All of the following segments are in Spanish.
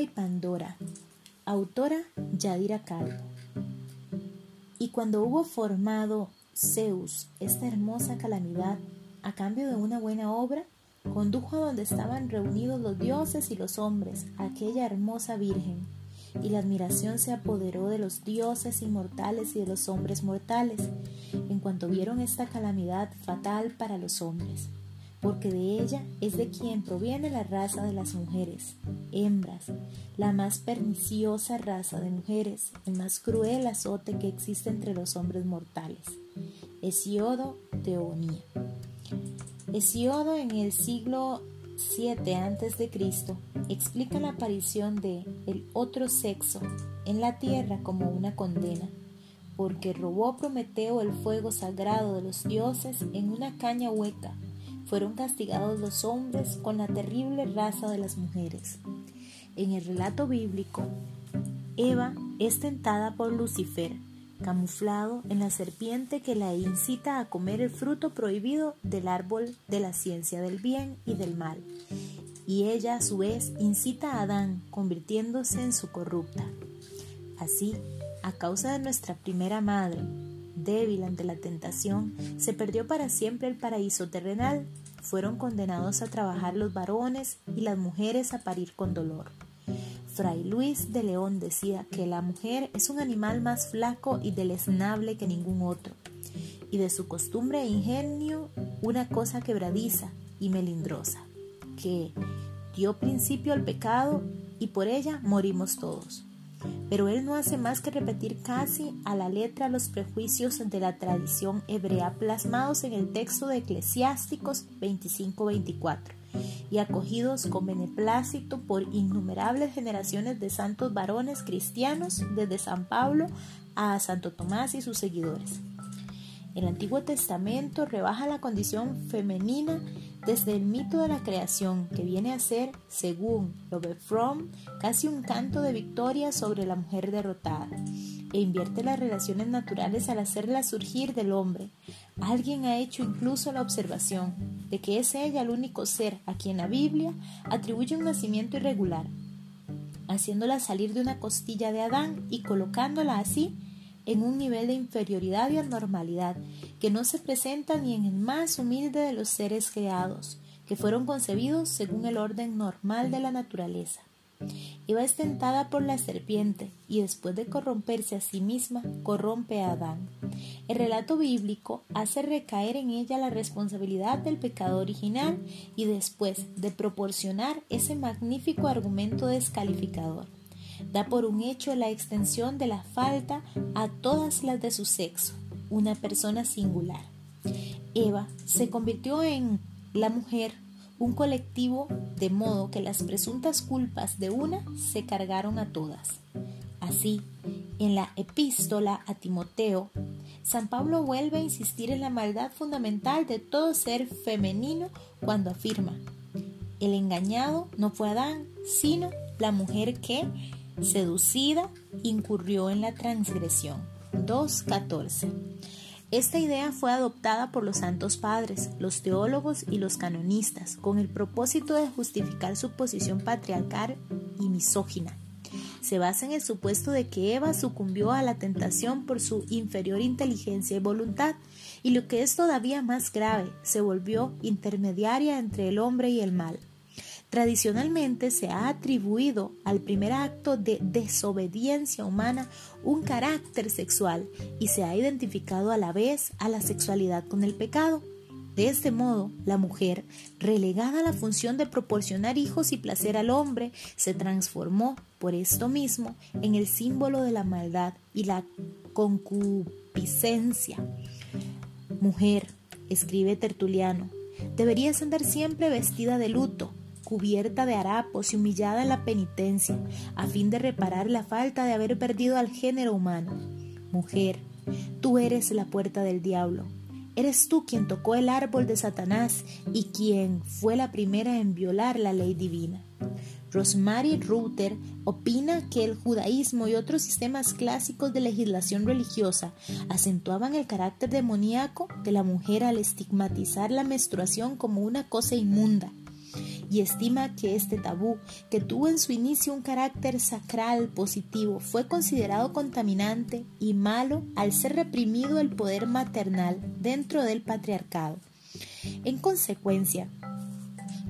Y Pandora. Autora Yadira Calvo. Y cuando hubo formado Zeus esta hermosa calamidad a cambio de una buena obra, condujo a donde estaban reunidos los dioses y los hombres aquella hermosa virgen, y la admiración se apoderó de los dioses inmortales y de los hombres mortales, en cuanto vieron esta calamidad fatal para los hombres porque de ella es de quien proviene la raza de las mujeres, hembras, la más perniciosa raza de mujeres, el más cruel azote que existe entre los hombres mortales. Hesiodo de Onía. Hesiodo en el siglo 7 a.C. explica la aparición de el otro sexo en la tierra como una condena, porque robó Prometeo el fuego sagrado de los dioses en una caña hueca fueron castigados los hombres con la terrible raza de las mujeres. En el relato bíblico, Eva es tentada por Lucifer, camuflado en la serpiente que la incita a comer el fruto prohibido del árbol de la ciencia del bien y del mal. Y ella a su vez incita a Adán, convirtiéndose en su corrupta. Así, a causa de nuestra primera madre, débil ante la tentación, se perdió para siempre el paraíso terrenal. Fueron condenados a trabajar los varones y las mujeres a parir con dolor. Fray Luis de León decía que la mujer es un animal más flaco y deleznable que ningún otro, y de su costumbre e ingenio una cosa quebradiza y melindrosa, que dio principio al pecado y por ella morimos todos pero él no hace más que repetir casi a la letra los prejuicios de la tradición hebrea plasmados en el texto de Eclesiásticos 25-24 y acogidos con beneplácito por innumerables generaciones de santos varones cristianos desde San Pablo a Santo Tomás y sus seguidores. El Antiguo Testamento rebaja la condición femenina desde el mito de la creación, que viene a ser, según Robert Fromm, casi un canto de victoria sobre la mujer derrotada, e invierte las relaciones naturales al hacerlas surgir del hombre. Alguien ha hecho incluso la observación de que es ella el único ser a quien la Biblia atribuye un nacimiento irregular, haciéndola salir de una costilla de Adán y colocándola así en un nivel de inferioridad y anormalidad que no se presenta ni en el más humilde de los seres creados, que fueron concebidos según el orden normal de la naturaleza. Eva es tentada por la serpiente y después de corromperse a sí misma, corrompe a Adán. El relato bíblico hace recaer en ella la responsabilidad del pecado original y después de proporcionar ese magnífico argumento descalificador da por un hecho la extensión de la falta a todas las de su sexo, una persona singular. Eva se convirtió en la mujer un colectivo de modo que las presuntas culpas de una se cargaron a todas. Así, en la epístola a Timoteo, San Pablo vuelve a insistir en la maldad fundamental de todo ser femenino cuando afirma, el engañado no fue Adán, sino la mujer que, seducida, incurrió en la transgresión. 2.14. Esta idea fue adoptada por los santos padres, los teólogos y los canonistas, con el propósito de justificar su posición patriarcal y misógina. Se basa en el supuesto de que Eva sucumbió a la tentación por su inferior inteligencia y voluntad, y lo que es todavía más grave, se volvió intermediaria entre el hombre y el mal. Tradicionalmente se ha atribuido al primer acto de desobediencia humana un carácter sexual y se ha identificado a la vez a la sexualidad con el pecado. De este modo, la mujer, relegada a la función de proporcionar hijos y placer al hombre, se transformó, por esto mismo, en el símbolo de la maldad y la concupiscencia. Mujer, escribe Tertuliano, deberías andar siempre vestida de luto, cubierta de harapos y humillada en la penitencia, a fin de reparar la falta de haber perdido al género humano. Mujer, tú eres la puerta del diablo. Eres tú quien tocó el árbol de Satanás y quien fue la primera en violar la ley divina. Rosemary Ruther opina que el judaísmo y otros sistemas clásicos de legislación religiosa acentuaban el carácter demoníaco de la mujer al estigmatizar la menstruación como una cosa inmunda y estima que este tabú, que tuvo en su inicio un carácter sacral positivo, fue considerado contaminante y malo al ser reprimido el poder maternal dentro del patriarcado. En consecuencia,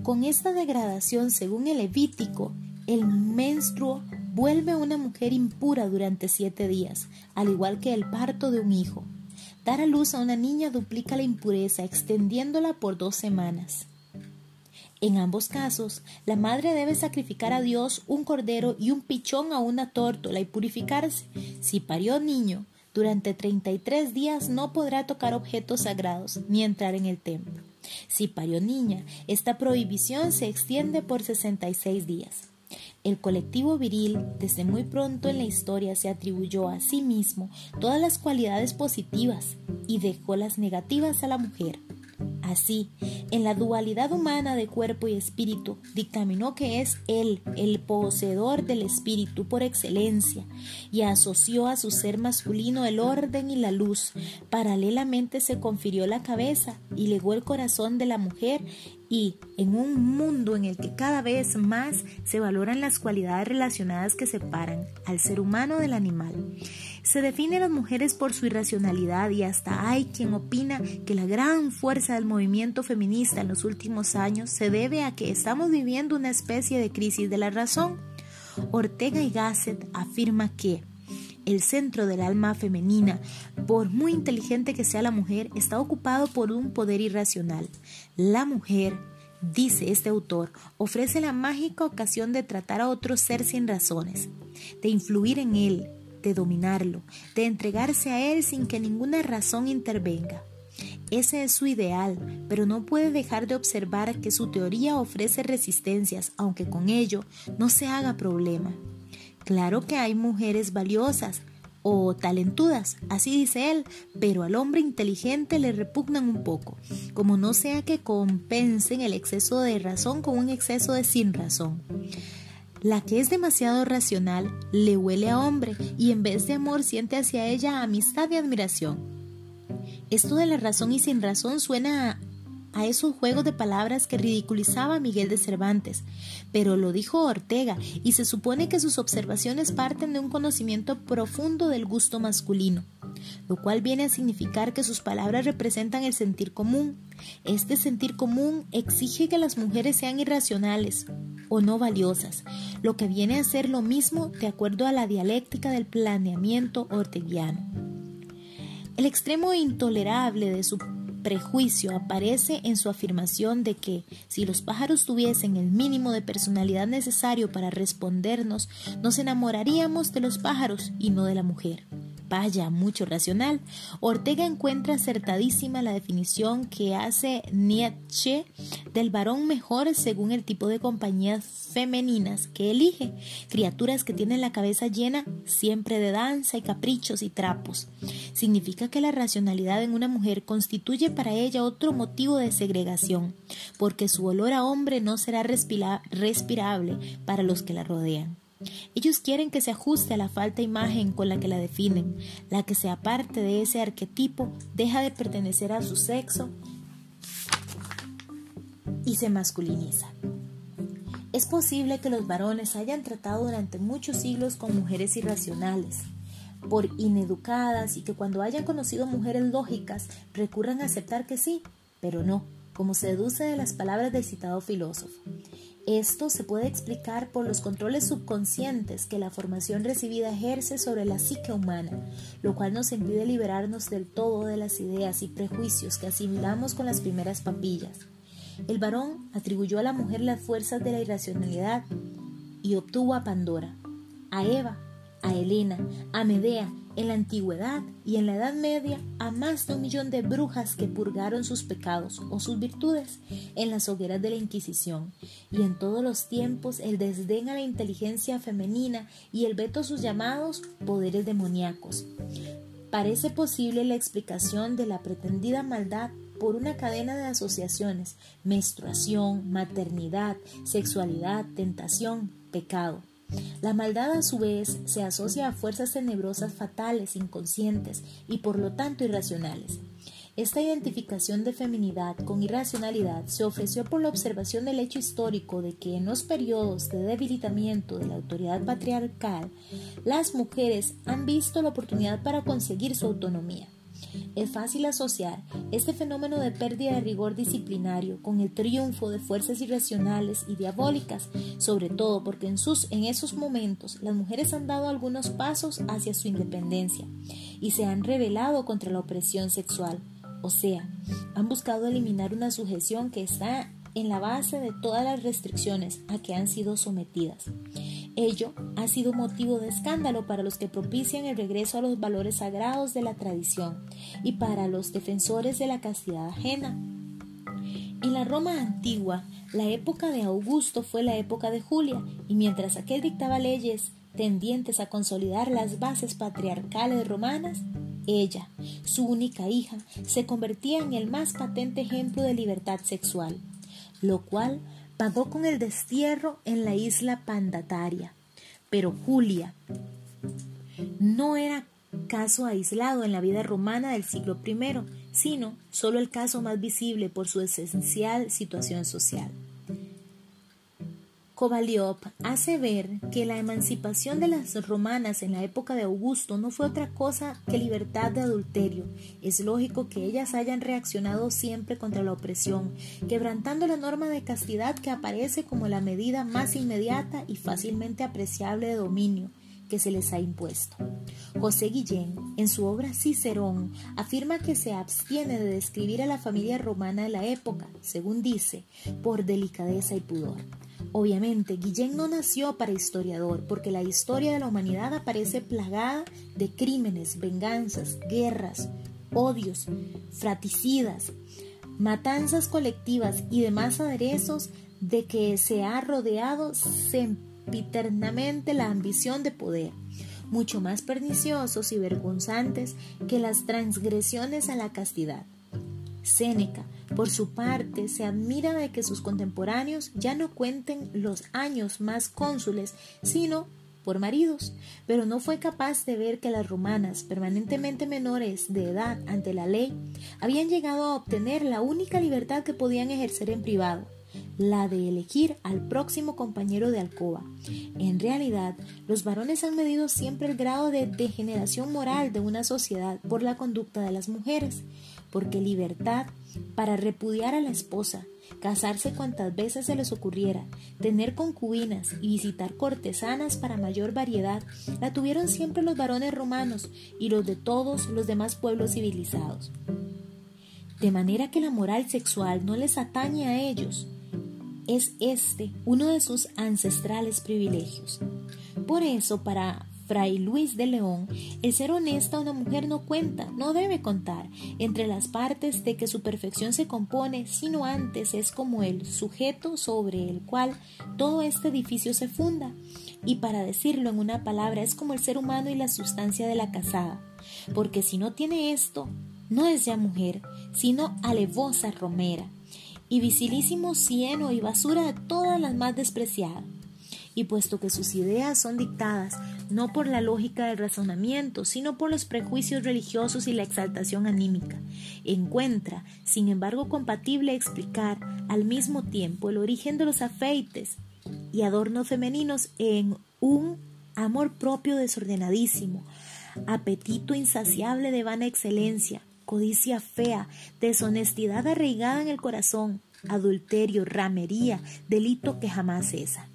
con esta degradación, según el Levítico, el menstruo vuelve una mujer impura durante siete días, al igual que el parto de un hijo. Dar a luz a una niña duplica la impureza, extendiéndola por dos semanas. En ambos casos, la madre debe sacrificar a Dios un cordero y un pichón a una tórtola y purificarse. Si parió niño, durante 33 días no podrá tocar objetos sagrados ni entrar en el templo. Si parió niña, esta prohibición se extiende por 66 días. El colectivo viril desde muy pronto en la historia se atribuyó a sí mismo todas las cualidades positivas y dejó las negativas a la mujer. Así, en la dualidad humana de cuerpo y espíritu, dictaminó que es Él el poseedor del espíritu por excelencia y asoció a su ser masculino el orden y la luz. Paralelamente se confirió la cabeza y legó el corazón de la mujer y en un mundo en el que cada vez más se valoran las cualidades relacionadas que separan al ser humano del animal. Se define a las mujeres por su irracionalidad y hasta hay quien opina que la gran fuerza del movimiento feminista en los últimos años se debe a que estamos viviendo una especie de crisis de la razón. Ortega y Gasset afirma que el centro del alma femenina, por muy inteligente que sea la mujer, está ocupado por un poder irracional. La mujer, dice este autor, ofrece la mágica ocasión de tratar a otro ser sin razones, de influir en él, de dominarlo, de entregarse a él sin que ninguna razón intervenga. Ese es su ideal, pero no puede dejar de observar que su teoría ofrece resistencias, aunque con ello no se haga problema. Claro que hay mujeres valiosas o talentudas, así dice él, pero al hombre inteligente le repugnan un poco, como no sea que compensen el exceso de razón con un exceso de sin razón. La que es demasiado racional le huele a hombre y en vez de amor siente hacia ella amistad y admiración. Esto de la razón y sin razón suena a esos juegos de palabras que ridiculizaba Miguel de Cervantes, pero lo dijo Ortega y se supone que sus observaciones parten de un conocimiento profundo del gusto masculino, lo cual viene a significar que sus palabras representan el sentir común. Este sentir común exige que las mujeres sean irracionales o no valiosas, lo que viene a ser lo mismo de acuerdo a la dialéctica del planeamiento orteguiano. El extremo intolerable de su prejuicio aparece en su afirmación de que si los pájaros tuviesen el mínimo de personalidad necesario para respondernos, nos enamoraríamos de los pájaros y no de la mujer. Vaya, mucho racional. Ortega encuentra acertadísima la definición que hace Nietzsche del varón mejor según el tipo de compañías femeninas que elige, criaturas que tienen la cabeza llena siempre de danza y caprichos y trapos. Significa que la racionalidad en una mujer constituye para ella otro motivo de segregación, porque su olor a hombre no será respirable para los que la rodean. Ellos quieren que se ajuste a la falta imagen con la que la definen, la que se aparte de ese arquetipo deja de pertenecer a su sexo y se masculiniza. Es posible que los varones hayan tratado durante muchos siglos con mujeres irracionales, por ineducadas y que cuando hayan conocido mujeres lógicas recurran a aceptar que sí, pero no, como se deduce de las palabras del citado filósofo. Esto se puede explicar por los controles subconscientes que la formación recibida ejerce sobre la psique humana, lo cual nos impide liberarnos del todo de las ideas y prejuicios que asimilamos con las primeras papillas. El varón atribuyó a la mujer las fuerzas de la irracionalidad y obtuvo a Pandora, a Eva, a Helena, a Medea en la antigüedad y en la Edad Media a más de un millón de brujas que purgaron sus pecados o sus virtudes en las hogueras de la Inquisición, y en todos los tiempos el desdén a la inteligencia femenina y el veto a sus llamados poderes demoníacos. Parece posible la explicación de la pretendida maldad por una cadena de asociaciones, menstruación, maternidad, sexualidad, tentación, pecado. La maldad a su vez se asocia a fuerzas tenebrosas fatales, inconscientes y por lo tanto irracionales. Esta identificación de feminidad con irracionalidad se ofreció por la observación del hecho histórico de que en los periodos de debilitamiento de la autoridad patriarcal, las mujeres han visto la oportunidad para conseguir su autonomía. Es fácil asociar este fenómeno de pérdida de rigor disciplinario con el triunfo de fuerzas irracionales y diabólicas, sobre todo porque en, sus, en esos momentos las mujeres han dado algunos pasos hacia su independencia y se han rebelado contra la opresión sexual, o sea, han buscado eliminar una sujeción que está en la base de todas las restricciones a que han sido sometidas. Ello ha sido motivo de escándalo para los que propician el regreso a los valores sagrados de la tradición y para los defensores de la castidad ajena. En la Roma antigua, la época de Augusto fue la época de Julia, y mientras aquel dictaba leyes tendientes a consolidar las bases patriarcales romanas, ella, su única hija, se convertía en el más patente ejemplo de libertad sexual, lo cual pagó con el destierro en la isla Pandataria. Pero Julia no era caso aislado en la vida romana del siglo I, sino solo el caso más visible por su esencial situación social. Kovalyov hace ver que la emancipación de las romanas en la época de Augusto no fue otra cosa que libertad de adulterio. Es lógico que ellas hayan reaccionado siempre contra la opresión, quebrantando la norma de castidad que aparece como la medida más inmediata y fácilmente apreciable de dominio que se les ha impuesto. José Guillén, en su obra Cicerón, afirma que se abstiene de describir a la familia romana de la época, según dice, por delicadeza y pudor. Obviamente, Guillén no nació para historiador, porque la historia de la humanidad aparece plagada de crímenes, venganzas, guerras, odios, fraticidas, matanzas colectivas y demás aderezos de que se ha rodeado sempiternamente la ambición de poder, mucho más perniciosos y vergonzantes que las transgresiones a la castidad. Séneca, por su parte, se admira de que sus contemporáneos ya no cuenten los años más cónsules, sino por maridos, pero no fue capaz de ver que las romanas, permanentemente menores de edad ante la ley, habían llegado a obtener la única libertad que podían ejercer en privado, la de elegir al próximo compañero de alcoba. En realidad, los varones han medido siempre el grado de degeneración moral de una sociedad por la conducta de las mujeres, porque libertad para repudiar a la esposa, casarse cuantas veces se les ocurriera, tener concubinas y visitar cortesanas para mayor variedad, la tuvieron siempre los varones romanos y los de todos los demás pueblos civilizados. De manera que la moral sexual no les atañe a ellos. Es este uno de sus ancestrales privilegios. Por eso, para Fray Luis de León, el ser honesta una mujer no cuenta, no debe contar, entre las partes de que su perfección se compone, sino antes es como el sujeto sobre el cual todo este edificio se funda. Y para decirlo en una palabra, es como el ser humano y la sustancia de la casada, porque si no tiene esto, no es ya mujer, sino alevosa romera, y visilísimo cieno y basura de todas las más despreciadas y puesto que sus ideas son dictadas no por la lógica del razonamiento, sino por los prejuicios religiosos y la exaltación anímica, encuentra, sin embargo, compatible explicar al mismo tiempo el origen de los afeites y adornos femeninos en un amor propio desordenadísimo, apetito insaciable de vana excelencia, codicia fea, deshonestidad arraigada en el corazón, adulterio, ramería, delito que jamás cesa.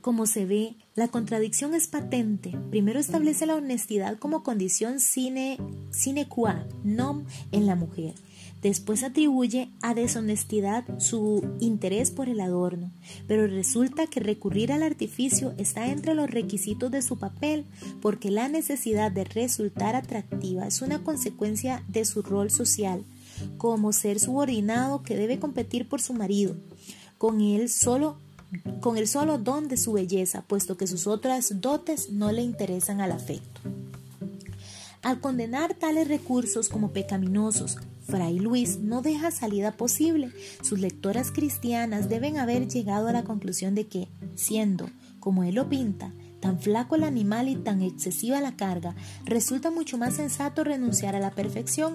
Como se ve, la contradicción es patente. Primero establece la honestidad como condición sine, sine qua non en la mujer. Después atribuye a deshonestidad su interés por el adorno, pero resulta que recurrir al artificio está entre los requisitos de su papel, porque la necesidad de resultar atractiva es una consecuencia de su rol social, como ser subordinado que debe competir por su marido. Con él solo con el solo don de su belleza, puesto que sus otras dotes no le interesan al afecto. Al condenar tales recursos como pecaminosos, Fray Luis no deja salida posible. Sus lectoras cristianas deben haber llegado a la conclusión de que, siendo, como él lo pinta, tan flaco el animal y tan excesiva la carga, resulta mucho más sensato renunciar a la perfección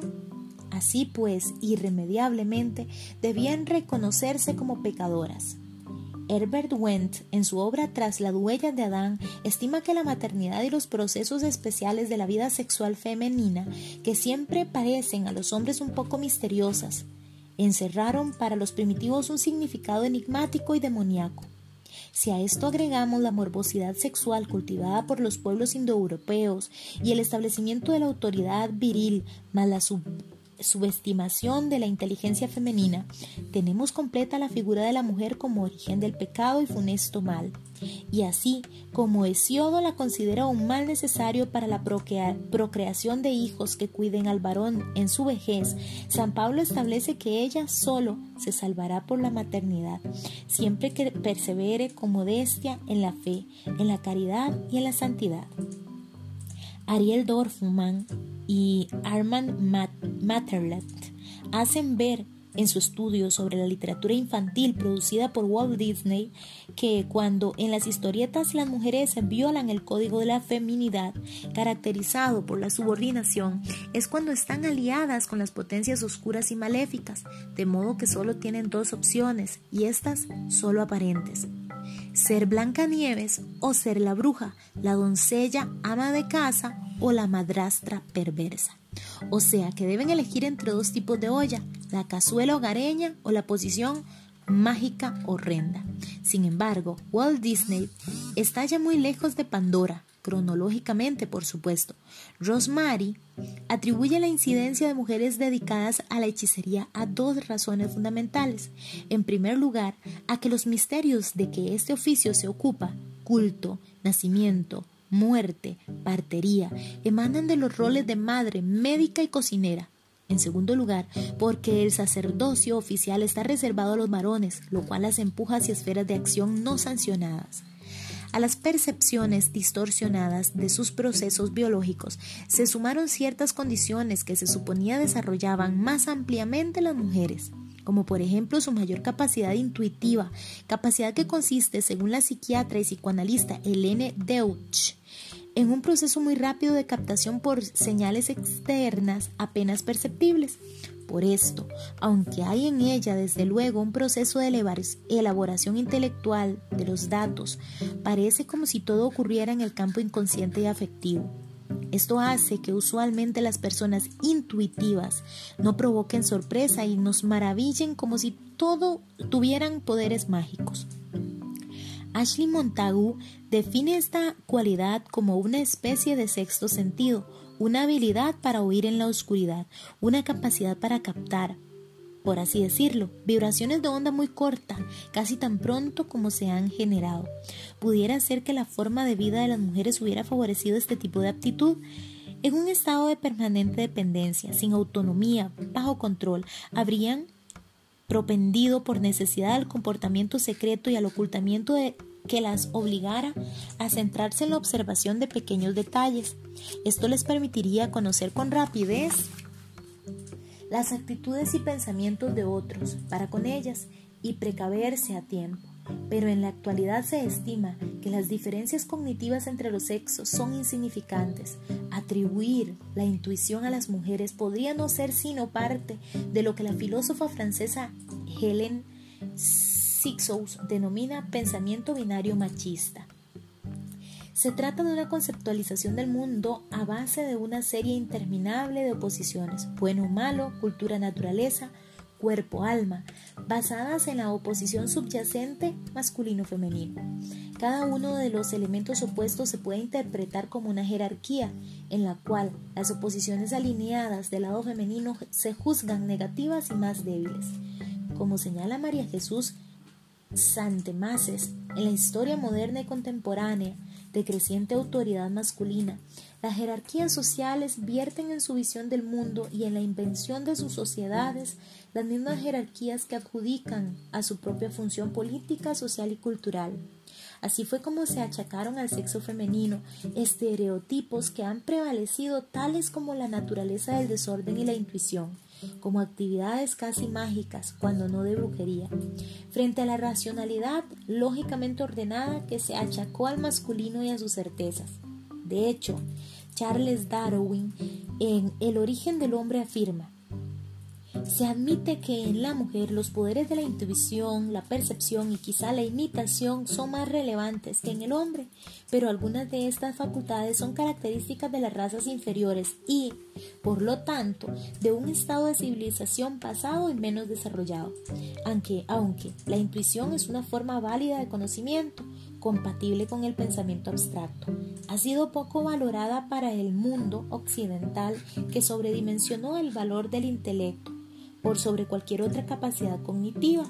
Así pues, irremediablemente, debían reconocerse como pecadoras. Herbert Wendt, en su obra Tras la huella de Adán, estima que la maternidad y los procesos especiales de la vida sexual femenina, que siempre parecen a los hombres un poco misteriosas, encerraron para los primitivos un significado enigmático y demoníaco. Si a esto agregamos la morbosidad sexual cultivada por los pueblos indoeuropeos y el establecimiento de la autoridad viril más subestimación de la inteligencia femenina, tenemos completa la figura de la mujer como origen del pecado y funesto mal. Y así, como Hesiodo la considera un mal necesario para la procreación de hijos que cuiden al varón en su vejez, San Pablo establece que ella solo se salvará por la maternidad, siempre que persevere con modestia en la fe, en la caridad y en la santidad. Ariel Dorfman y Armand hacen ver en su estudio sobre la literatura infantil producida por Walt Disney que cuando en las historietas las mujeres violan el código de la feminidad caracterizado por la subordinación es cuando están aliadas con las potencias oscuras y maléficas, de modo que solo tienen dos opciones y estas solo aparentes. Ser Blancanieves o ser la bruja, la doncella ama de casa o la madrastra perversa. O sea que deben elegir entre dos tipos de olla, la cazuela hogareña o la posición mágica horrenda. Sin embargo, Walt Disney está ya muy lejos de Pandora, cronológicamente por supuesto. Rosemary atribuye la incidencia de mujeres dedicadas a la hechicería a dos razones fundamentales. En primer lugar, a que los misterios de que este oficio se ocupa, culto, nacimiento, muerte, partería, emanan de los roles de madre, médica y cocinera. En segundo lugar, porque el sacerdocio oficial está reservado a los varones, lo cual las empuja hacia esferas de acción no sancionadas. A las percepciones distorsionadas de sus procesos biológicos se sumaron ciertas condiciones que se suponía desarrollaban más ampliamente las mujeres como por ejemplo su mayor capacidad intuitiva, capacidad que consiste, según la psiquiatra y psicoanalista Helene Deutsch, en un proceso muy rápido de captación por señales externas apenas perceptibles. Por esto, aunque hay en ella desde luego un proceso de elaboración intelectual de los datos, parece como si todo ocurriera en el campo inconsciente y afectivo. Esto hace que usualmente las personas intuitivas no provoquen sorpresa y nos maravillen como si todo tuvieran poderes mágicos. Ashley Montagu define esta cualidad como una especie de sexto sentido, una habilidad para oír en la oscuridad, una capacidad para captar, por así decirlo, vibraciones de onda muy corta, casi tan pronto como se han generado. Pudiera ser que la forma de vida de las mujeres hubiera favorecido este tipo de aptitud. En un estado de permanente dependencia, sin autonomía, bajo control, habrían propendido por necesidad al comportamiento secreto y al ocultamiento de que las obligara a centrarse en la observación de pequeños detalles. Esto les permitiría conocer con rapidez las actitudes y pensamientos de otros para con ellas y precaverse a tiempo. Pero en la actualidad se estima que las diferencias cognitivas entre los sexos son insignificantes. Atribuir la intuición a las mujeres podría no ser sino parte de lo que la filósofa francesa Hélène Sixous denomina pensamiento binario machista. Se trata de una conceptualización del mundo a base de una serie interminable de oposiciones, bueno o malo, cultura naturaleza, cuerpo alma, basadas en la oposición subyacente masculino-femenino. Cada uno de los elementos opuestos se puede interpretar como una jerarquía, en la cual las oposiciones alineadas del lado femenino se juzgan negativas y más débiles. Como señala María Jesús Santemases, en la historia moderna y contemporánea, de creciente autoridad masculina. Las jerarquías sociales vierten en su visión del mundo y en la invención de sus sociedades las mismas jerarquías que adjudican a su propia función política, social y cultural. Así fue como se achacaron al sexo femenino estereotipos que han prevalecido tales como la naturaleza del desorden y la intuición, como actividades casi mágicas, cuando no de brujería, frente a la racionalidad lógicamente ordenada que se achacó al masculino y a sus certezas. De hecho, Charles Darwin en El origen del hombre afirma, Se admite que en la mujer los poderes de la intuición, la percepción y quizá la imitación son más relevantes que en el hombre, pero algunas de estas facultades son características de las razas inferiores y, por lo tanto, de un estado de civilización pasado y menos desarrollado. Aunque, aunque la intuición es una forma válida de conocimiento, compatible con el pensamiento abstracto. Ha sido poco valorada para el mundo occidental que sobredimensionó el valor del intelecto por sobre cualquier otra capacidad cognitiva.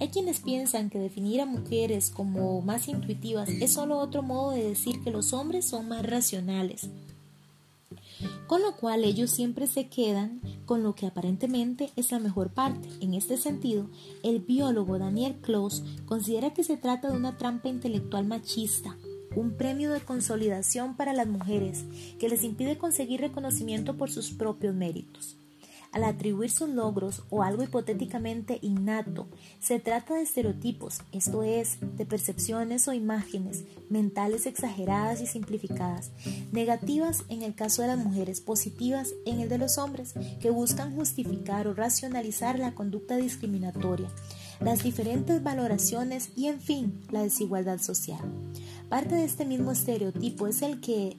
Hay quienes piensan que definir a mujeres como más intuitivas es solo otro modo de decir que los hombres son más racionales con lo cual ellos siempre se quedan con lo que aparentemente es la mejor parte. En este sentido, el biólogo Daniel Close considera que se trata de una trampa intelectual machista, un premio de consolidación para las mujeres que les impide conseguir reconocimiento por sus propios méritos al atribuir sus logros o algo hipotéticamente innato. Se trata de estereotipos, esto es, de percepciones o imágenes mentales exageradas y simplificadas, negativas en el caso de las mujeres, positivas en el de los hombres, que buscan justificar o racionalizar la conducta discriminatoria, las diferentes valoraciones y, en fin, la desigualdad social. Parte de este mismo estereotipo es el que,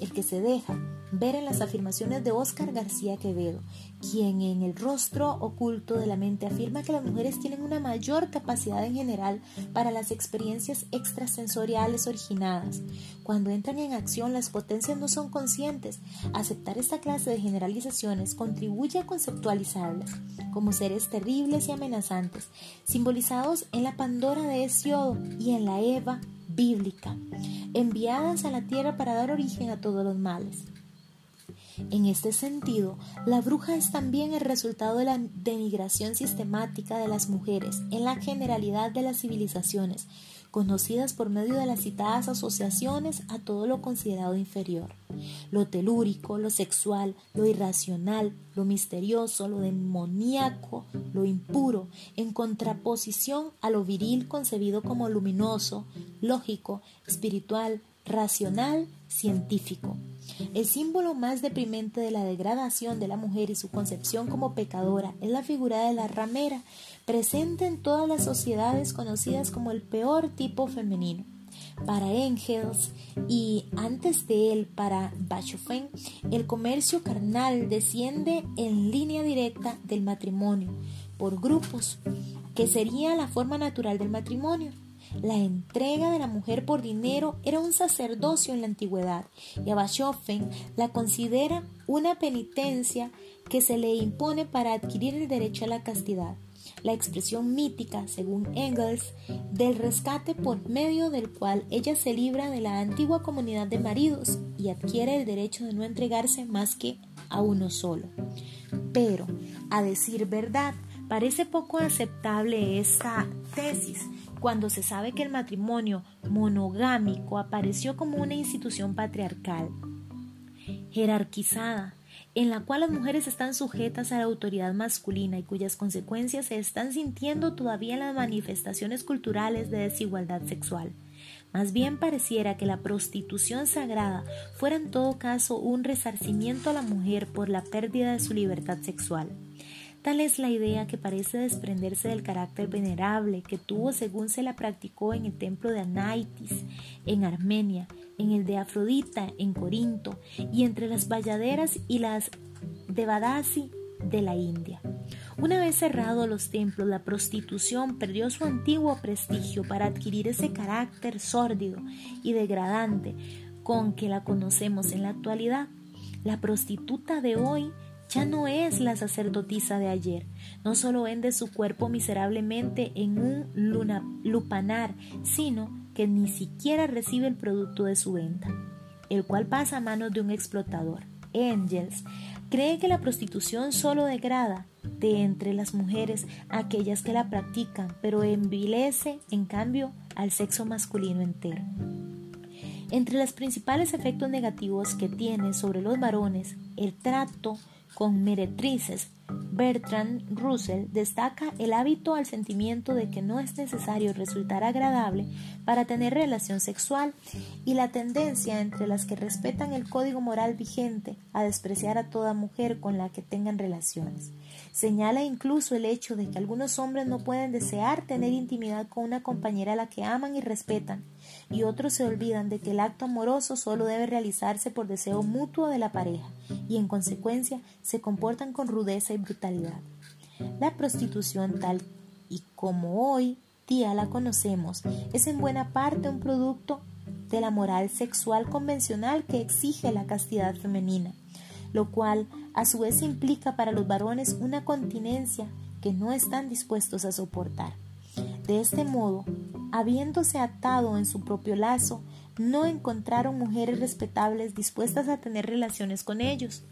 el que se deja ver en las afirmaciones de Óscar García Quevedo, quien en el rostro oculto de la mente afirma que las mujeres tienen una mayor capacidad en general para las experiencias extrasensoriales originadas. Cuando entran en acción las potencias no son conscientes. Aceptar esta clase de generalizaciones contribuye a conceptualizarlas como seres terribles y amenazantes, simbolizados en la Pandora de Hesiodo y en la Eva bíblica, enviadas a la tierra para dar origen a todos los males. En este sentido, la bruja es también el resultado de la denigración sistemática de las mujeres en la generalidad de las civilizaciones, conocidas por medio de las citadas asociaciones a todo lo considerado inferior. Lo telúrico, lo sexual, lo irracional, lo misterioso, lo demoníaco, lo impuro, en contraposición a lo viril concebido como luminoso, lógico, espiritual, racional, científico. El símbolo más deprimente de la degradación de la mujer y su concepción como pecadora es la figura de la ramera, presente en todas las sociedades conocidas como el peor tipo femenino. Para Engels y antes de él para Bachofen, el comercio carnal desciende en línea directa del matrimonio, por grupos, que sería la forma natural del matrimonio. La entrega de la mujer por dinero era un sacerdocio en la antigüedad y Abashofen la considera una penitencia que se le impone para adquirir el derecho a la castidad. La expresión mítica, según Engels, del rescate por medio del cual ella se libra de la antigua comunidad de maridos y adquiere el derecho de no entregarse más que a uno solo. Pero, a decir verdad, parece poco aceptable esta tesis, cuando se sabe que el matrimonio monogámico apareció como una institución patriarcal, jerarquizada, en la cual las mujeres están sujetas a la autoridad masculina y cuyas consecuencias se están sintiendo todavía en las manifestaciones culturales de desigualdad sexual. Más bien pareciera que la prostitución sagrada fuera en todo caso un resarcimiento a la mujer por la pérdida de su libertad sexual. Tal es la idea que parece desprenderse del carácter venerable que tuvo según se la practicó en el templo de Anaitis, en Armenia, en el de Afrodita, en Corinto, y entre las valladeras y las Devadasi de la India. Una vez cerrados los templos, la prostitución perdió su antiguo prestigio para adquirir ese carácter sórdido y degradante con que la conocemos en la actualidad. La prostituta de hoy ya no es la sacerdotisa de ayer. No solo vende su cuerpo miserablemente en un lupanar, sino que ni siquiera recibe el producto de su venta, el cual pasa a manos de un explotador. Angels cree que la prostitución solo degrada de entre las mujeres aquellas que la practican, pero envilece en cambio al sexo masculino entero. Entre los principales efectos negativos que tiene sobre los varones el trato con meretrices, Bertrand Russell destaca el hábito al sentimiento de que no es necesario resultar agradable para tener relación sexual y la tendencia entre las que respetan el código moral vigente a despreciar a toda mujer con la que tengan relaciones. Señala incluso el hecho de que algunos hombres no pueden desear tener intimidad con una compañera a la que aman y respetan, y otros se olvidan de que el acto amoroso solo debe realizarse por deseo mutuo de la pareja, y en consecuencia se comportan con rudeza y brutalidad. La prostitución tal y como hoy día la conocemos es en buena parte un producto de la moral sexual convencional que exige la castidad femenina lo cual a su vez implica para los varones una continencia que no están dispuestos a soportar. De este modo, habiéndose atado en su propio lazo, no encontraron mujeres respetables dispuestas a tener relaciones con ellos.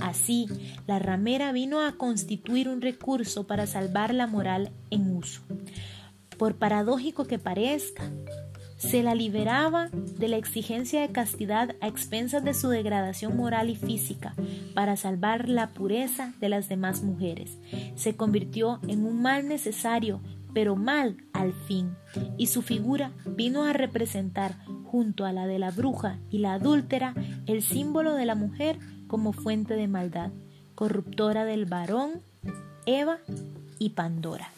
Así, la ramera vino a constituir un recurso para salvar la moral en uso. Por paradójico que parezca, se la liberaba de la exigencia de castidad a expensas de su degradación moral y física para salvar la pureza de las demás mujeres. Se convirtió en un mal necesario, pero mal al fin, y su figura vino a representar, junto a la de la bruja y la adúltera, el símbolo de la mujer como fuente de maldad, corruptora del varón, Eva y Pandora.